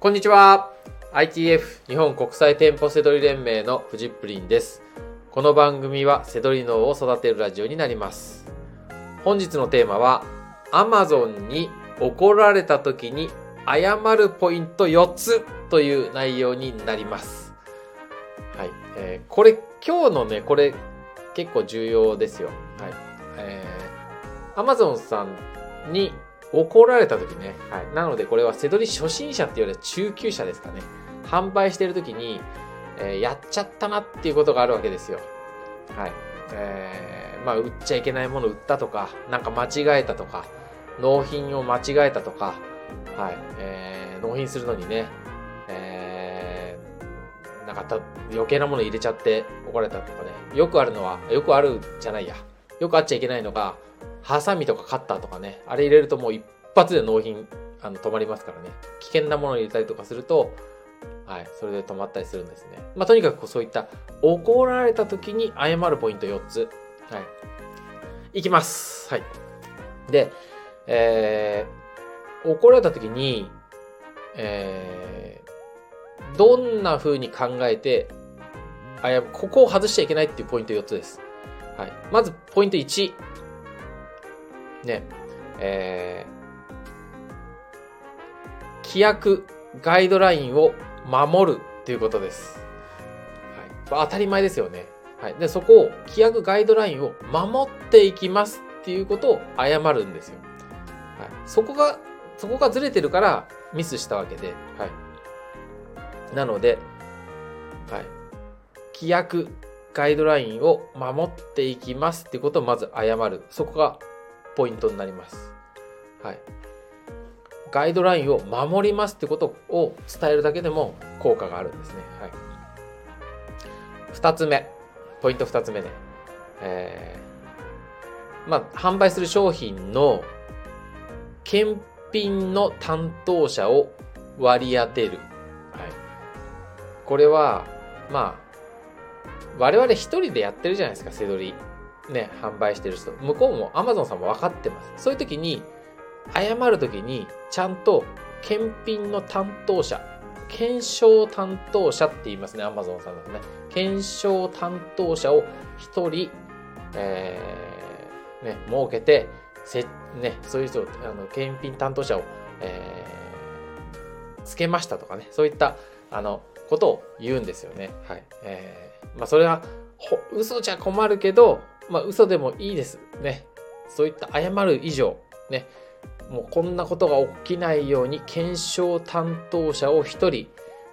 こんにちは。ITF 日本国際店舗セドリ連盟のフジップリンです。この番組はセドリ脳を育てるラジオになります。本日のテーマは Amazon に怒られた時に謝るポイント4つという内容になります。はい、えー、これ今日のねこれ結構重要ですよ。はい。えー、Amazon さんに怒られた時ね。はい。なのでこれは背取り初心者っていうよりは中級者ですかね。販売してる時に、えー、やっちゃったなっていうことがあるわけですよ。はい。えー、まあ、売っちゃいけないもの売ったとか、なんか間違えたとか、納品を間違えたとか、はい。えー、納品するのにね、えー、なんかた余計なもの入れちゃって怒られたとかね。よくあるのは、よくあるじゃないや。よくあっちゃいけないのが、ハサミとかカッターとかね、あれ入れるともう一発で納品あの止まりますからね。危険なものを入れたりとかすると、はい、それで止まったりするんですね。まあ、とにかくそういった怒られた時に謝るポイント4つ。はい。いきます。はい。で、えー、怒られた時に、えー、どんな風に考えて、あやここを外しちゃいけないっていうポイント4つです。はい。まず、ポイント1。ね、えー、規約、ガイドラインを守るっていうことです。はい。当たり前ですよね。はい。で、そこを、規約ガイドラインを守っていきますっていうことを謝るんですよ。はい。そこが、そこがずれてるからミスしたわけで、はい。なので、はい。規約、ガイドラインを守っていきますっていうことをまず謝る。そこがポイントになります。はい。ガイドラインを守りますってことを伝えるだけでも効果があるんですね。はい。二つ目。ポイント二つ目ね。えー、まあ、販売する商品の検品の担当者を割り当てる。はい。これは、まあ、我々一人でやってるじゃないですか、せどり。ね、販売してる人。向こうも Amazon さんも分かってます。そういう時に、謝る時に、ちゃんと検品の担当者、検証担当者って言いますね、Amazon さんだとね。検証担当者を一人、えー、ね、設けて、せ、ね、そういう人、あの、検品担当者を、えー、つけましたとかね、そういった、あの、ことを言うんですよね。はい。えー、まあ、それは、嘘じゃ困るけど、まあ、嘘でもいいです。ね。そういった謝る以上、ね。もうこんなことが起きないように検証担当者を一人、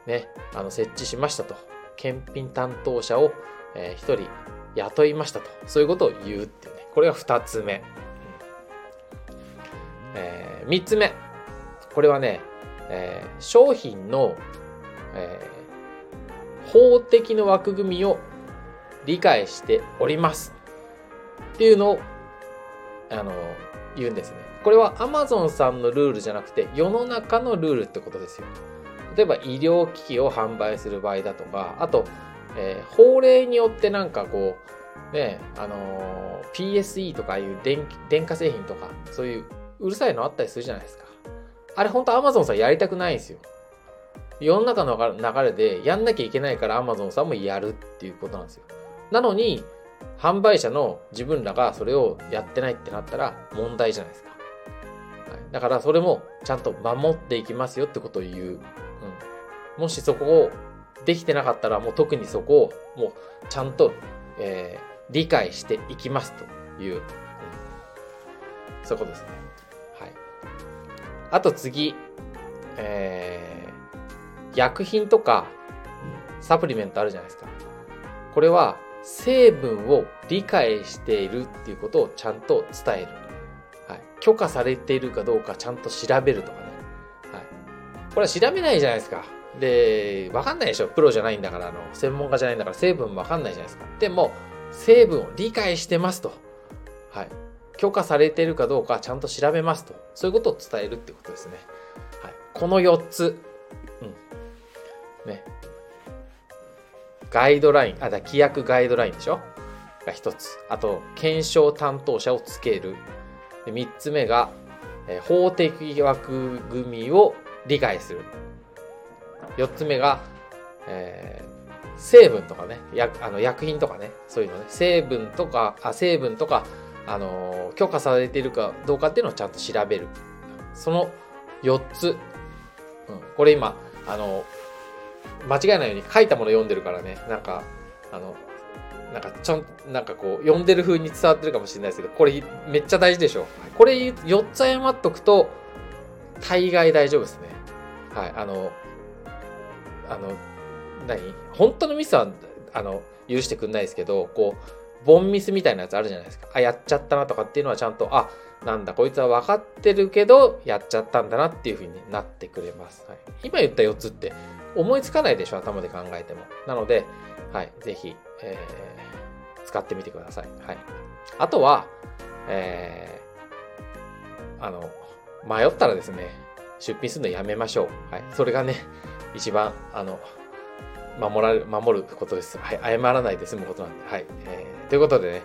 ね、あの設置しましたと。検品担当者を一、えー、人雇いましたと。そういうことを言うっていうね。これが二つ目。えー、三つ目。これはね、えー、商品の、えー、法的の枠組みを理解しております。っていうのを、あの、言うんですね。これは Amazon さんのルールじゃなくて、世の中のルールってことですよ。例えば医療機器を販売する場合だとか、あと、えー、法令によってなんかこう、ね、あのー、PSE とかいう電電化製品とか、そういううるさいのあったりするじゃないですか。あれ本当 Amazon さんやりたくないんですよ。世の中の流れでやんなきゃいけないから Amazon さんもやるっていうことなんですよ。なのに、販売者の自分らがそれをやってないってなったら問題じゃないですか。はい、だからそれもちゃんと守っていきますよってことを言う。うん、もしそこをできてなかったらもう特にそこをもうちゃんと、えー、理解していきますという、うん、そういうことですね。はい。あと次、えー、薬品とかサプリメントあるじゃないですか。これは成分を理解しているっていうことをちゃんと伝える。はい。許可されているかどうかちゃんと調べるとかね。はい。これは調べないじゃないですか。で、わかんないでしょ。プロじゃないんだから、あの、専門家じゃないんだから成分もわかんないじゃないですか。でも、成分を理解してますと。はい。許可されているかどうかちゃんと調べますと。そういうことを伝えるってことですね。はい。この4つ。うん。ね。ガイドライン、あ、だ、規約ガイドラインでしょ？が一つ。あと、検証担当者をつける。で三つ目が、え法的枠組みを理解する。4つ目が、えー、成分とかね、薬あの薬品とかね、そういうのね、成分とか、あ成分とか、あのー、許可されているかどうかっていうのをちゃんと調べる。その4つ。うん、これ今、あのー、間違いないように書いたもの読んでるからね、なんか、あの、なんかちょん、なんかこう、読んでる風に伝わってるかもしれないですけど、これめっちゃ大事でしょ。これ4つ謝っとくと、大概大丈夫ですね。はい。あの、あの、何？本当のミスは、あの、許してくんないですけど、こう、ボンミスみたいなやつあるじゃないですか。あ、やっちゃったなとかっていうのはちゃんと、あ、なんだ、こいつは分かってるけど、やっちゃったんだなっていう風になってくれます。はい、今言った4つって思いつかないでしょ、頭で考えても。なので、はい、ぜひ、えー、使ってみてください。はい。あとは、えー、あの、迷ったらですね、出品するのやめましょう。はい。それがね、一番、あの、守られる、守ることです。はい。謝らないで済むことなんで。はい。えー、ということでね、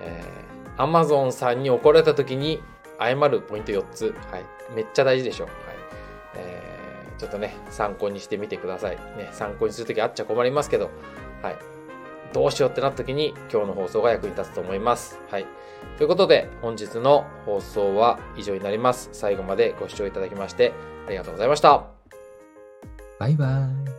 えー、Amazon さんに怒られた時に謝るポイント4つ。はい。めっちゃ大事でしょ。はい。えー、ちょっとね、参考にしてみてください。ね、参考にするときあっちゃ困りますけど、はい。どうしようってなった時に今日の放送が役に立つと思います。はい。ということで、本日の放送は以上になります。最後までご視聴いただきましてありがとうございました。バイバイ。